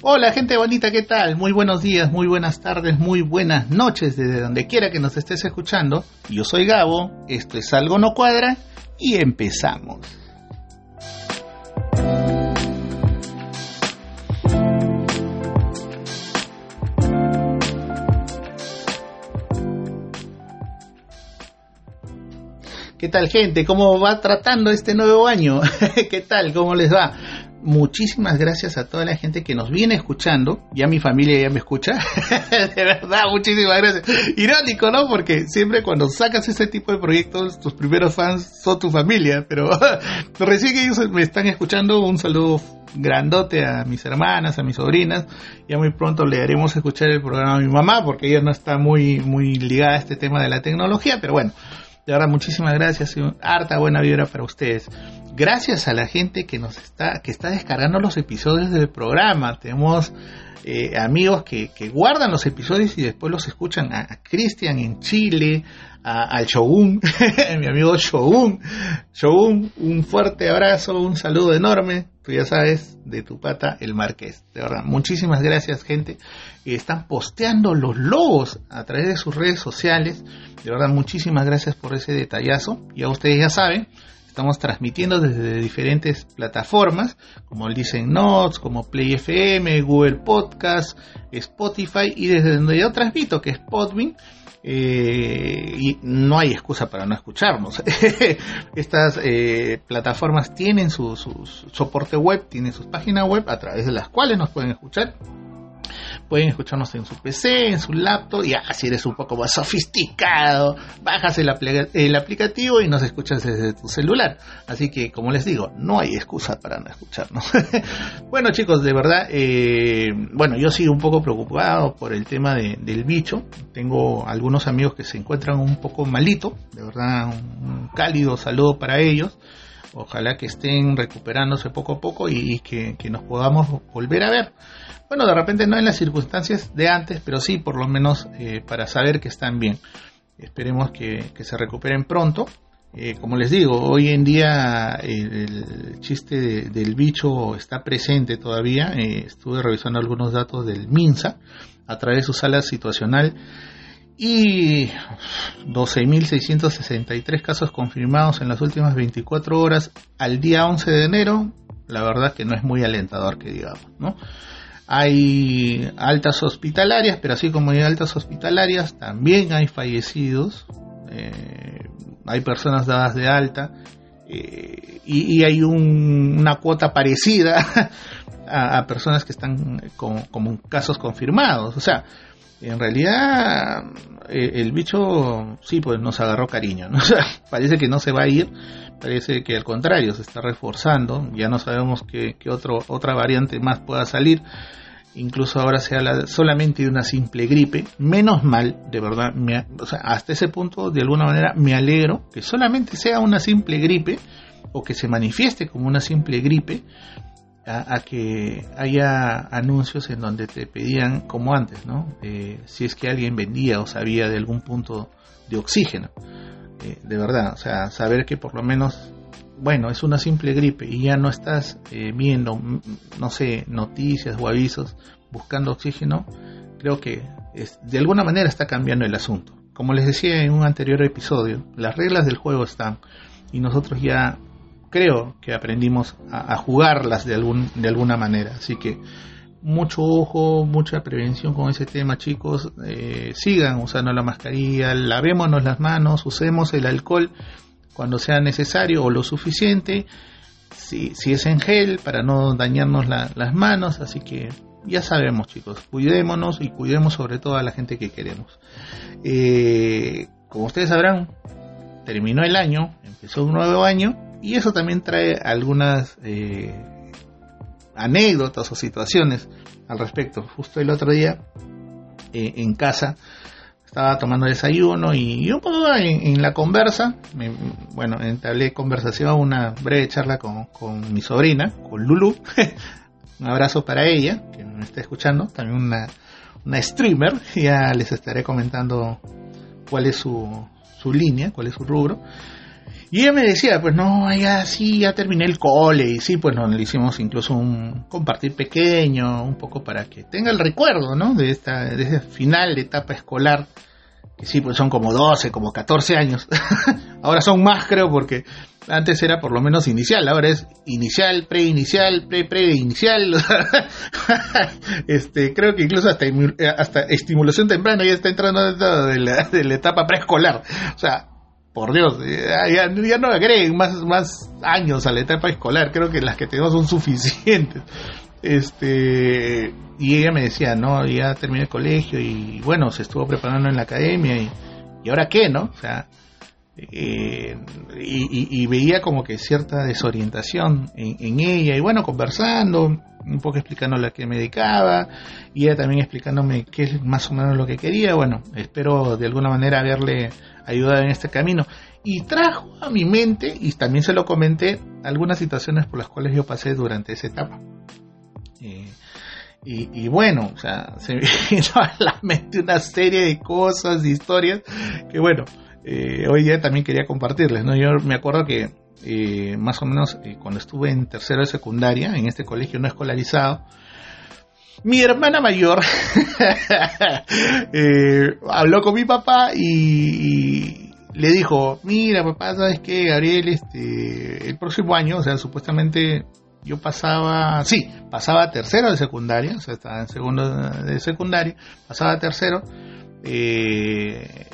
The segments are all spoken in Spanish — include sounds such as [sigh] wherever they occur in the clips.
Hola gente bonita, ¿qué tal? Muy buenos días, muy buenas tardes, muy buenas noches desde donde quiera que nos estés escuchando. Yo soy Gabo, esto es Algo No Cuadra y empezamos. ¿Qué tal gente? ¿Cómo va tratando este nuevo año? [laughs] ¿Qué tal? ¿Cómo les va? Muchísimas gracias a toda la gente que nos viene escuchando. Ya mi familia ya me escucha. [laughs] de verdad, muchísimas gracias. Irónico, ¿no? Porque siempre cuando sacas ese tipo de proyectos, tus primeros fans son tu familia. [laughs] Pero recién que ellos me están escuchando, un saludo grandote a mis hermanas, a mis sobrinas. Ya muy pronto le haremos escuchar el programa a mi mamá porque ella no está muy, muy ligada a este tema de la tecnología. Pero bueno, de verdad, muchísimas gracias. Harta buena vibra para ustedes. Gracias a la gente que nos está, que está descargando los episodios del programa. Tenemos eh, amigos que, guardan los episodios y después los escuchan. A, Cristian en Chile, al Shogun, [laughs] mi amigo Shogun. Shogun, un fuerte abrazo, un saludo enorme. Tú ya sabes, de tu pata, el Marqués. De verdad, muchísimas gracias, gente. Están posteando los logos a través de sus redes sociales. De verdad, muchísimas gracias por ese detallazo. Ya ustedes ya saben, estamos transmitiendo desde diferentes plataformas, como el Dicen Notes, como Play FM, Google Podcast, Spotify y desde donde yo transmito, que es Podbean. Eh, y no hay excusa para no escucharnos. [laughs] Estas eh, plataformas tienen su, su, soporte web, tienen sus páginas web a través de las cuales nos pueden escuchar Pueden escucharnos en su PC, en su laptop, y así eres un poco más sofisticado, bajas el, aplicativo y nos escuchas desde tu celular. Así que, como les digo, no hay excusa para no escucharnos. [laughs] bueno, chicos, de verdad, eh, bueno, yo sigo un poco preocupado por el tema del bicho. Tengo algunos amigos que se encuentran un poco malito, de verdad, un cálido saludo para ellos. Ojalá que estén recuperándose poco a poco y, que, nos podamos volver a ver. Bueno, de repente no en las circunstancias de antes, pero sí por lo menos eh, para saber que están bien. Esperemos que, se recuperen pronto. Eh, como les digo, hoy en día el, chiste del bicho está presente todavía. Eh, estuve revisando algunos datos del MINSA a través de su sala situacional y 12.663 casos confirmados en las últimas 24 horas al día 11 de enero. La verdad que no es muy alentador que digamos, ¿no? Hay altas hospitalarias, pero así como hay altas hospitalarias, también hay fallecidos, eh, hay personas dadas de alta. Eh, y, hay una cuota parecida [laughs] a, personas que están como casos confirmados. O sea, en realidad eh, el bicho sí pues nos agarró cariño [laughs] parece que no se va a ir parece que al contrario se está reforzando ya no sabemos qué, otro, otra variante más pueda salir incluso ahora se habla solamente de una simple gripe menos mal de verdad hasta ese punto de alguna manera me alegro que solamente sea una simple gripe o que se manifieste como una simple gripe a, que haya anuncios en donde te pedían, como antes, ¿no? Eh, si es que alguien vendía o sabía de algún punto de oxígeno. Eh, de verdad, o sea, saber que por lo menos, bueno, es una simple gripe y ya no estás eh, viendo, no sé, noticias o avisos buscando oxígeno, creo que es, de alguna manera está cambiando el asunto. Como les decía en un anterior episodio, las reglas del juego están y nosotros ya creo que aprendimos a, jugarlas de, algún, de alguna manera. Así que mucho ojo, mucha prevención con ese tema, chicos. Eh, sigan usando la mascarilla, lavémonos las manos, usemos el alcohol cuando sea necesario o lo suficiente. Si, si es en gel, para no dañarnos las manos. Así que ya sabemos, chicos, cuidémonos y cuidemos sobre todo a la gente que queremos. Eh, como ustedes sabrán, terminó el año, empezó un nuevo año y eso también trae algunas eh, anécdotas o situaciones al respecto. Justo el otro día eh, en casa estaba tomando desayuno y, un poco en, la conversa, bueno, entablé conversación, una breve charla con, con mi sobrina, con Lulu. [laughs] un abrazo para ella, que me está escuchando, también una, una streamer, [laughs] ya les estaré comentando cuál es su, su línea, cuál es su rubro. Y ella me decía, pues no, ya sí, ya terminé el cole, y sí, pues no, le hicimos incluso un compartir pequeño, un poco para que tenga el recuerdo, ¿no? De esta, de ese final de etapa escolar, que sí, pues son como 12, como 14 años. [laughs] ahora son más, creo, porque antes era por lo menos inicial, ahora es inicial, preinicial, pre-preinicial. [laughs] este, creo que incluso hasta, hasta estimulación temprana ya está entrando dentro de de la etapa preescolar. O sea, por Dios, ya, no agreguen más, más años a la etapa escolar, creo que las que tenemos son suficientes. Este, y ella me decía, no, ya terminé el colegio y bueno, se estuvo preparando en la academia y, y ahora qué, ¿no? O sea, eh, y, veía como que cierta desorientación en, ella y bueno, conversando, un poco explicándole a qué me dedicaba y ella también explicándome qué es más o menos lo que quería, bueno, espero de alguna manera haberle ayudado en este camino y trajo a mi mente, y también se lo comenté, algunas situaciones por las cuales yo pasé durante esa etapa. Eh, y, bueno, o sea, [laughs] se me vino a la mente una serie de cosas, de historias, que bueno, eh, hoy día también quería compartirles, ¿no? Yo me acuerdo que eh, más o menos cuando estuve en tercero de secundaria, en este colegio no escolarizado, mi hermana mayor [laughs] habló con mi papá y, le dijo, mira papá, ¿sabes qué, Gabriel? Este, el próximo año, o sea, supuestamente yo pasaba, sí, pasaba tercero de secundaria, o sea, estaba en segundo de secundaria, pasaba tercero. Eh,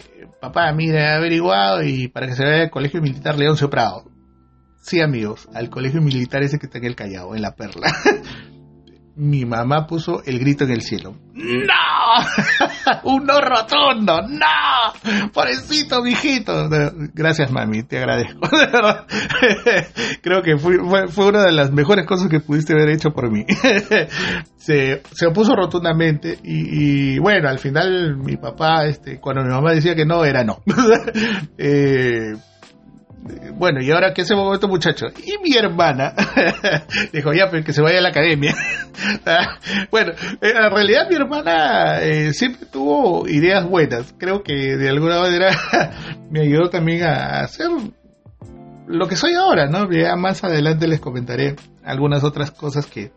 papá, mira, he averiguado y para que se vea el Colegio Militar León Prado. Sí, amigos, al Colegio Militar ese que está en el Callao, en La Perla. [laughs] mi mamá puso el grito en el cielo. ¡No! [laughs] ¡Un no rotundo! ¡No! ¡Pobrecito, mijito! Gracias, mami, te agradezco. [laughs] Creo que fue, fue, una de las mejores cosas que pudiste haber hecho por mí. [laughs] se, se opuso rotundamente y, bueno, al final mi papá, este, cuando mi mamá decía que no, era no. eh, bueno, ¿y ahora qué hacemos con este muchacho? Y mi hermana [laughs] dijo, ya, pues que se vaya a la academia. [laughs] bueno, en realidad mi hermana eh, siempre tuvo ideas buenas. Creo que de alguna manera [laughs] me ayudó también a hacer lo que soy ahora, ¿no? Ya más adelante les comentaré algunas otras cosas que,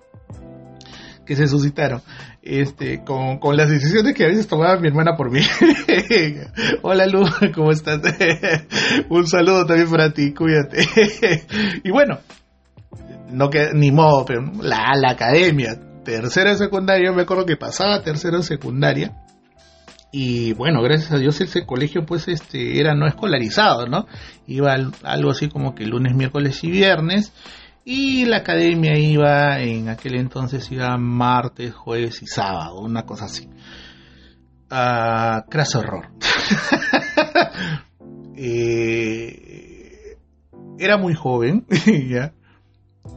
que se suscitaron este, con, con, las decisiones que a veces tomaba mi hermana por mí. [laughs] Hola Lu, [laughs] ¿cómo estás? [laughs] Un saludo también para ti, cuídate. y bueno, no que ni modo, pero la, la academia, tercera secundaria, me acuerdo que pasaba tercera secundaria. Y bueno, gracias a Dios ese colegio pues este era no escolarizado, ¿no? Iba algo así como que lunes, miércoles y viernes y la academia iba, en aquel entonces iba martes, jueves y sábado, una cosa así. Uh, craso horror. [laughs] Eh, era muy joven, [laughs] ¿ya?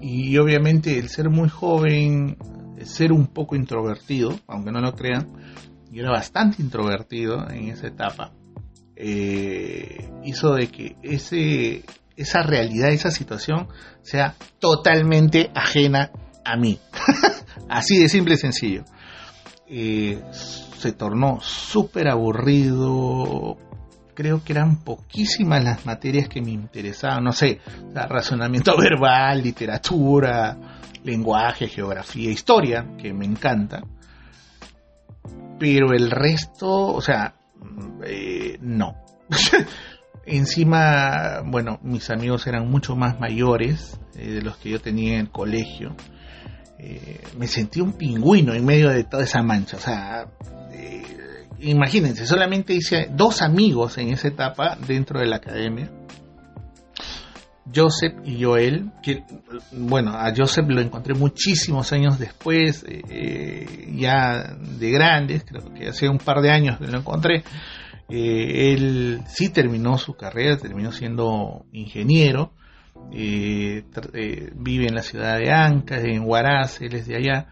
Y obviamente el ser muy joven, el ser un poco introvertido, aunque no lo crean, yo era bastante introvertido en esa etapa, eh, hizo de que ese, esa realidad, esa situación sea totalmente ajena a mí. [laughs] Así de simple y sencillo. Eh, se tornó súper aburrido. Creo que eran poquísimas las materias que me interesaban. No sé, razonamiento [laughs] verbal, literatura, lenguaje, geografía, historia, que me encanta. Pero el resto, o sea, eh, no. [laughs] Encima, bueno, mis amigos eran mucho más mayores eh, de los que yo tenía en el colegio. Eh, me sentí un pingüino en medio de toda esa mancha. O sea, eh, imagínense, solamente hice dos amigos en esa etapa dentro de la academia. Joseph y Joel, bueno, a Joseph lo encontré muchísimos años después, ya de grandes, creo que hace un par de años que lo encontré, eh, él sí terminó su carrera, terminó siendo ingeniero, eh, eh, vive en la ciudad de Anca, en Huaraz, él de allá,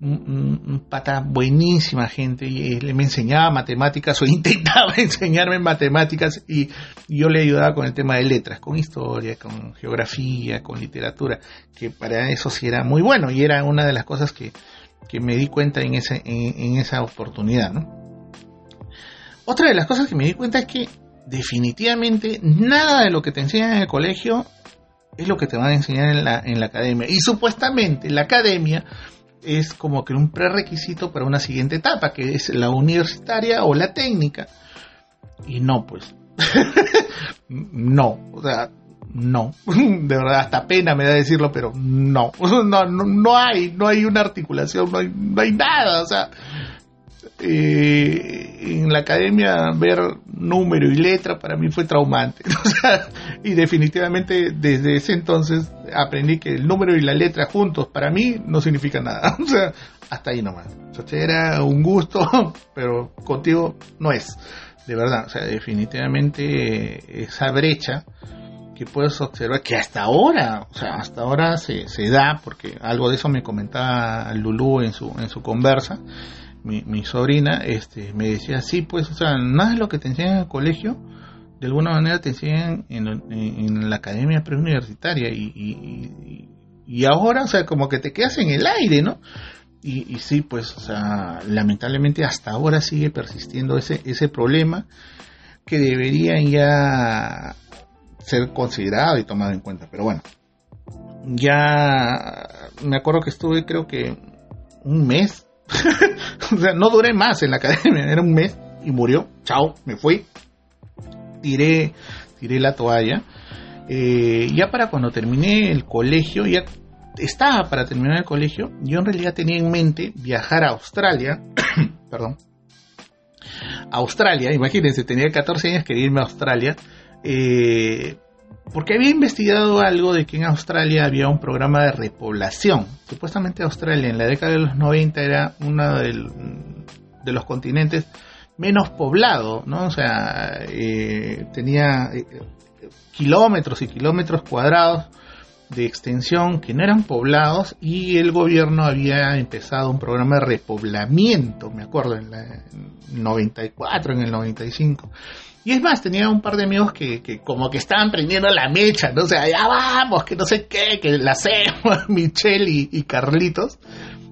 un, pata buenísima gente, y él me enseñaba matemáticas o [laughs] intentaba enseñarme matemáticas y yo le ayudaba con el tema de letras, con historia, con geografía, con literatura, que para eso sí era muy bueno y era una de las cosas que, me di cuenta en, ese, en esa oportunidad, ¿no? Otra de las cosas que me di cuenta es que definitivamente nada de lo que te enseñan en el colegio es lo que te van a enseñar en la, en la academia. Y supuestamente la academia es como que un prerequisito para una siguiente etapa, que es la universitaria o la técnica. Y no, pues. [laughs] no, o sea, no. [laughs] De verdad, hasta pena me da decirlo, pero no. [laughs] No, no, no hay, no hay una articulación, no hay, no hay nada, o sea. Eh, en la academia ver número y letra para mí fue traumante. [laughs] y definitivamente desde ese entonces aprendí que el número y la letra juntos para mí no significan nada. [laughs] O sea, hasta ahí nomás. O sea, era un gusto, [laughs] pero contigo no es. De verdad, o sea, definitivamente esa brecha que puedes observar que hasta ahora, o sea, hasta ahora se, se da, porque algo de eso me comentaba Lulú en su, en su conversa, mi, sobrina, este, me decía, sí, pues, o sea, nada de lo que te enseñan en el colegio, de alguna manera te enseñan en, la academia preuniversitaria y, y, y, ahora, o sea, como que te quedas en el aire, ¿no? Y, sí, pues, o sea, lamentablemente hasta ahora sigue persistiendo ese, ese problema que deberían ya ser considerado y tomado en cuenta. Pero bueno, ya me acuerdo que estuve creo que un mes [laughs] o sea, no duré más en la academia, era un mes y murió. Chao, me fui. Tiré, tiré la toalla. Eh, ya para cuando terminé el colegio, ya estaba para terminar el colegio, yo en realidad tenía en mente viajar a Australia, [clears throat] perdón, Australia, imagínense, tenía 14 años, quería irme a Australia, eh, porque había investigado algo de que en Australia había un programa de repoblación. Supuestamente Australia en la década de los 90 era uno de los continentes menos poblado, ¿no? O sea, eh, tenía eh, kilómetros y kilómetros cuadrados de extensión que no eran poblados y el gobierno había empezado un programa de repoblamiento, me acuerdo, en el 94, en el 95 y es más, tenía un par de amigos que, que como que estaban prendiendo la mecha, ¿no? O sea, ya vamos, que no sé qué, que la hacemos, [laughs] Michelle y, Carlitos,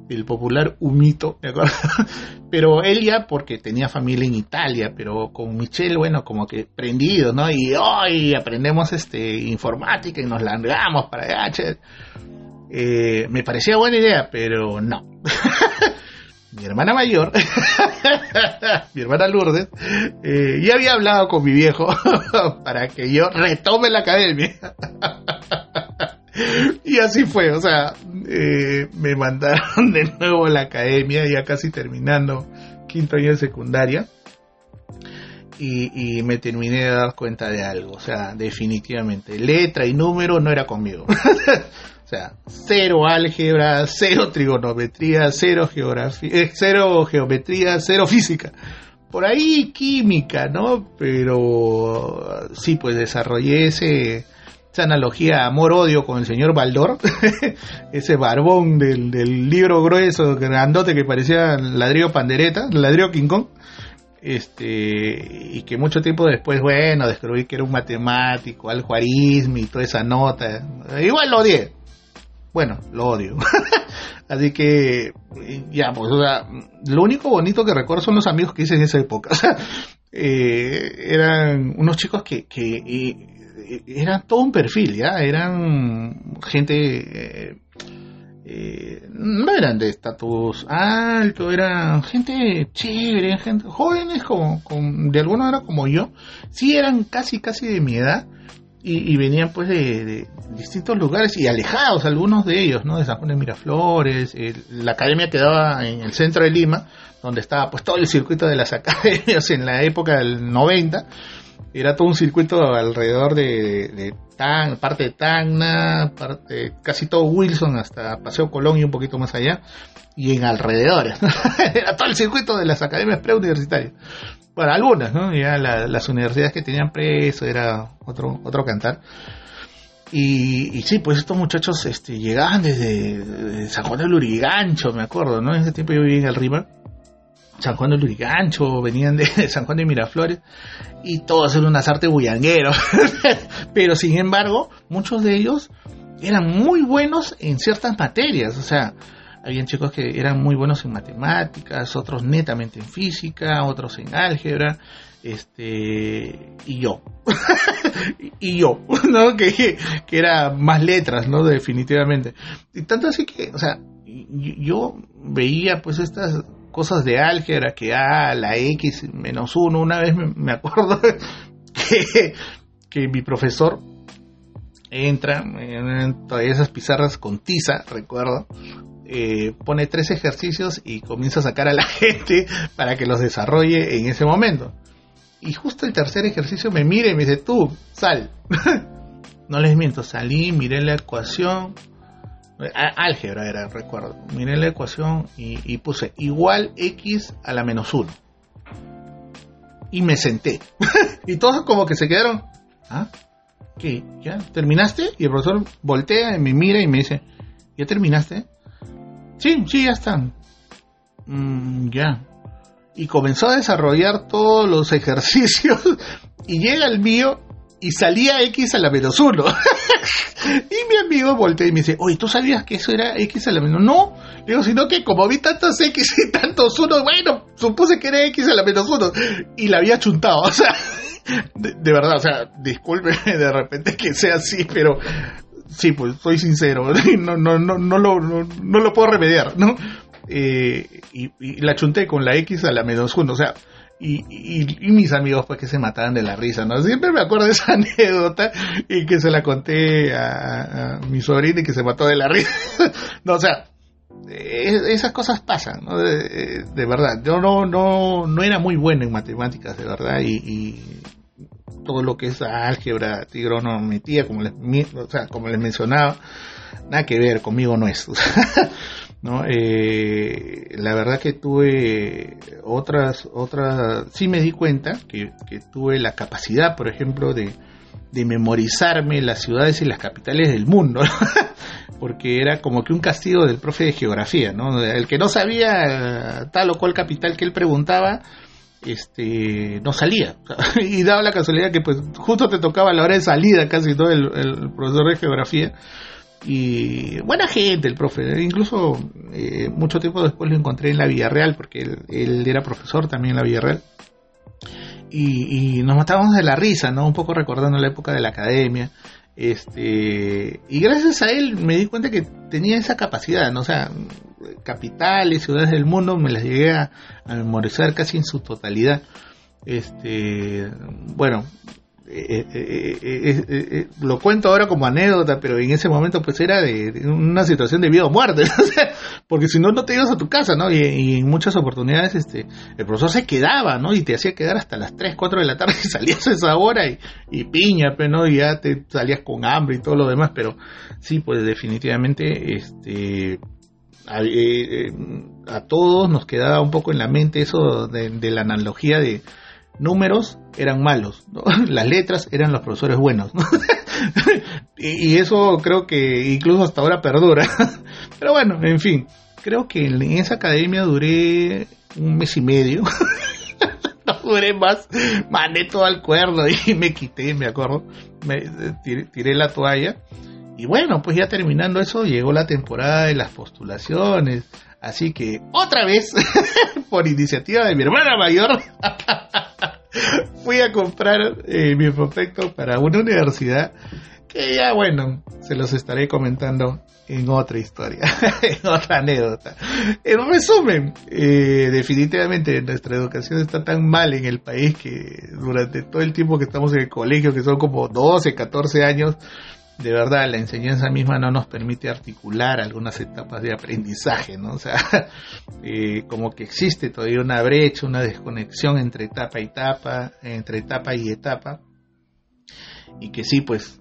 el popular Humito, ¿me acuerdo? [laughs] Pero él ya porque tenía familia en Italia, pero con Michelle, bueno, como que prendido, ¿no? Y hoy aprendemos este informática y nos largamos para allá, eh, me parecía buena idea, pero no. [laughs] mi hermana mayor, [laughs] mi hermana Lourdes, eh, ya había hablado con mi viejo [laughs] para que yo retome la academia. [laughs] y así fue, o sea, eh, me mandaron de nuevo a la academia, ya casi terminando quinto año de secundaria. Y, y, me terminé de dar cuenta de algo, o sea, definitivamente, letra y número no era conmigo. O sea, cero álgebra, cero trigonometría, cero geografía, eh, cero geometría, cero física. Por ahí química, ¿no? Pero sí, pues desarrollé ese, esa analogía amor-odio con el señor Baldor, [laughs] ese barbón del, del, libro grueso, grandote que parecía ladrillo pandereta, ladrillo King Kong, este, y que mucho tiempo después, bueno, descubrí que era un matemático, al y toda esa nota, igual lo odié, bueno, lo odio. [laughs] Así que, ya, pues, o sea, lo único bonito que recuerdo son los amigos que hice en esa época. [laughs] eh, eran unos chicos que, que eh, eran todo un perfil, ¿ya? Eran gente, eh, eh, no eran de estatus alto, eran gente chévere, gente jóvenes como, como, de alguna manera como yo. Sí eran casi, casi de mi edad y, venían pues de, distintos lugares y alejados algunos de ellos, ¿no? De San Juan de Miraflores, la academia quedaba en el centro de Lima, donde estaba pues todo el circuito de las [laughs] academias en la época del 90, era todo un circuito alrededor de, de Tan, parte de Tacna, parte, casi todo Wilson hasta Paseo Colón y un poquito más allá, y en alrededores, [laughs] era todo el circuito de las academias preuniversitarias bueno, algunas, ¿no? Ya las universidades que tenían preso era otro, otro cantar. Y, sí, pues estos muchachos este, llegaban desde, San Juan del Lurigancho, me acuerdo, ¿no? En ese tiempo yo vivía en el River. San Juan del Lurigancho, venían de San Juan de Miraflores, y todos eran unas artes bullangueros. [laughs] Pero sin embargo, muchos de ellos eran muy buenos en ciertas materias, o sea, habían chicos que eran muy buenos en matemáticas, otros netamente en física, otros en álgebra, este y yo. [laughs] Y yo [laughs] no que, que era más letras no definitivamente. Y tanto así que o sea yo veía pues estas cosas de álgebra que A, la X menos uno, una vez me, acuerdo [laughs] que, que, mi profesor entra en todas esas pizarras con tiza, recuerdo, eh, pone tres ejercicios y comienza a sacar a la [laughs] gente para que los desarrolle en ese momento. Y justo el tercer ejercicio me mira y me dice, tú, sal. [laughs] no les miento, salí, miré la ecuación, álgebra era, recuerdo. Miré la ecuación y, puse igual x a la menos 1. Y me senté. [laughs] y todos como que se quedaron. ¿Ah? ¿Qué? ¿Ya? ¿Terminaste? Y el profesor voltea y me mira y me dice, ¿ya terminaste? Sí, sí, ya están. Mm, ya. Y comenzó a desarrollar todos los [laughs] ejercicios y llega el mío y salía X a la menos 1. [laughs] y mi amigo voltea y me dice, oye, ¿tú sabías que eso era X a la menos? No, digo, sino que como vi tantos X y tantos 1, bueno, supuse que era X a la menos 1 y la había chuntado, [laughs] o sea, de, verdad, o sea, disculpe de repente que sea así, pero sí, pues soy sincero, [laughs] no, no, no, no, lo, no, lo puedo remediar, ¿no? Eh, y, y, la chunté con la X a la menos 1, o sea, y, y, mis amigos pues que se mataban de la risa, ¿no? Siempre me acuerdo de esa [laughs] anécdota y que se la conté a, mi sobrina y que se mató de la risa. [laughs] no, o sea, esas cosas pasan, ¿no? De, verdad. Yo no, no, no era muy bueno en matemáticas, de verdad, y, todo lo que es álgebra, trigonometría, como les, o sea, como les mencionaba, nada que ver, conmigo no es. [laughs] ¿no? Eh, la verdad que tuve otras, otras, sí me di cuenta que, tuve la capacidad, por ejemplo, de, memorizarme las ciudades y las capitales del mundo, [laughs] porque era como que un castigo del profe de geografía, ¿no? El que no sabía tal o cual capital que él preguntaba, este no salía [laughs] y daba la casualidad que pues justo te tocaba la hora de salida casi todo el profesor de geografía y buena gente el profe, incluso eh, mucho tiempo después lo encontré en la Villarreal, porque él, era profesor también en la Villarreal. Y, nos matábamos de la risa, ¿no? Un poco recordando la época de la academia. Este, y gracias a él me di cuenta que tenía esa capacidad, ¿no? O sea, capitales, ciudades del mundo, me las llegué a, memorizar casi en su totalidad. Este, bueno, eh, eh, eh, lo cuento ahora como anécdota, pero en ese momento pues era de, una situación de vida o muerte, [laughs] porque si no, no te ibas a tu casa, ¿no? Y, en muchas oportunidades este el profesor se quedaba, ¿no? Y te hacía quedar hasta las 3, 4 de la tarde y [laughs] salías a esa hora y, y piña, pues, ¿no? Y ya te salías con hambre y todo lo demás, pero sí, pues definitivamente, este... A, todos nos quedaba un poco en la mente eso de la analogía de, números eran malos, [laughs] las letras eran los profesores buenos. [laughs] y, eso creo que incluso hasta ahora perdura. [laughs] Pero bueno, en fin, creo que en esa academia duré un mes y medio. no duré más, mandé todo al cuerno y me quité, me acuerdo. Me, tiré la toalla. Y bueno, pues ya terminando eso, llegó la temporada de las postulaciones. Así que otra vez, [laughs] por iniciativa de mi hermana mayor, [laughs] fui a comprar eh, mi prospecto para una universidad que ya bueno, se los estaré comentando en otra historia, [laughs] en otra anécdota. En resumen, eh, definitivamente nuestra educación está tan mal en el país que durante todo el tiempo que estamos en el colegio, que son como 12, 14 años, de verdad la enseñanza misma no nos permite articular algunas etapas de aprendizaje, ¿no? O sea, [laughs] eh, como que existe todavía una brecha, una desconexión entre etapa y etapa, entre etapa y etapa, y que sí, pues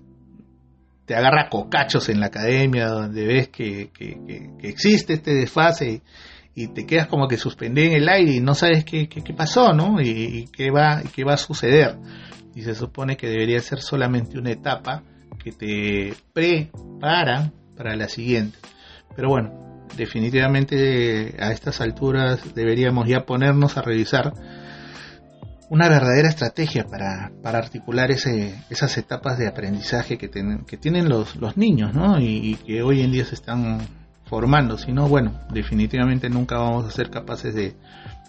te agarra cocachos en la academia donde ves que, existe este desfase y, te quedas como que suspendido en el aire y no sabes qué, pasó, ¿no? Y, y, qué va, qué va a suceder. Y se supone que debería ser solamente una etapa que te prepara para la siguiente. Pero bueno, definitivamente a estas alturas deberíamos ya ponernos a revisar una verdadera estrategia para, para articular ese, esas etapas de aprendizaje que, que tienen los, los niños, ¿no? Y, que hoy en día se están formando, si no, bueno, definitivamente nunca vamos a ser capaces de,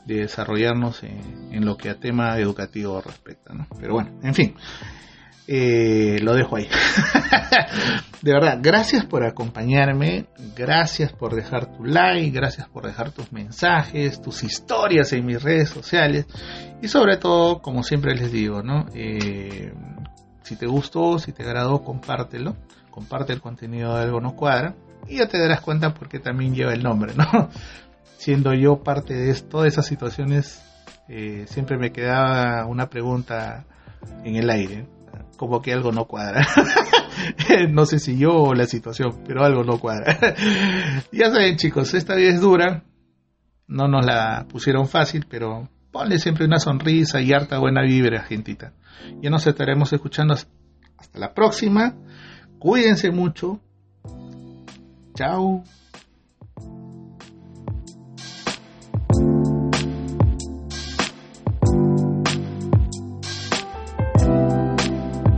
desarrollarnos en, lo que a tema educativo respecta, ¿no? Pero bueno, en fin, eh, lo dejo ahí. [laughs] de verdad, gracias por acompañarme, gracias por dejar tu like, gracias por dejar tus mensajes, tus historias en mis redes sociales y sobre todo, como siempre les digo, ¿no? Eh, si te gustó, si te agradó, compártelo, comparte el contenido de Algo No Cuadra y ya te darás cuenta porque también lleva el nombre, ¿no? [laughs] Siendo yo parte de todas esas situaciones, eh, siempre me quedaba una pregunta en el aire, como que algo no cuadra. [laughs] no sé si yo o la situación, pero algo no cuadra. [laughs] ya saben chicos, esta vida es dura, no nos la pusieron fácil, pero ponle siempre una sonrisa y harta buena vibra, gentita. Ya nos estaremos escuchando hasta la próxima. Cuídense mucho. Chao.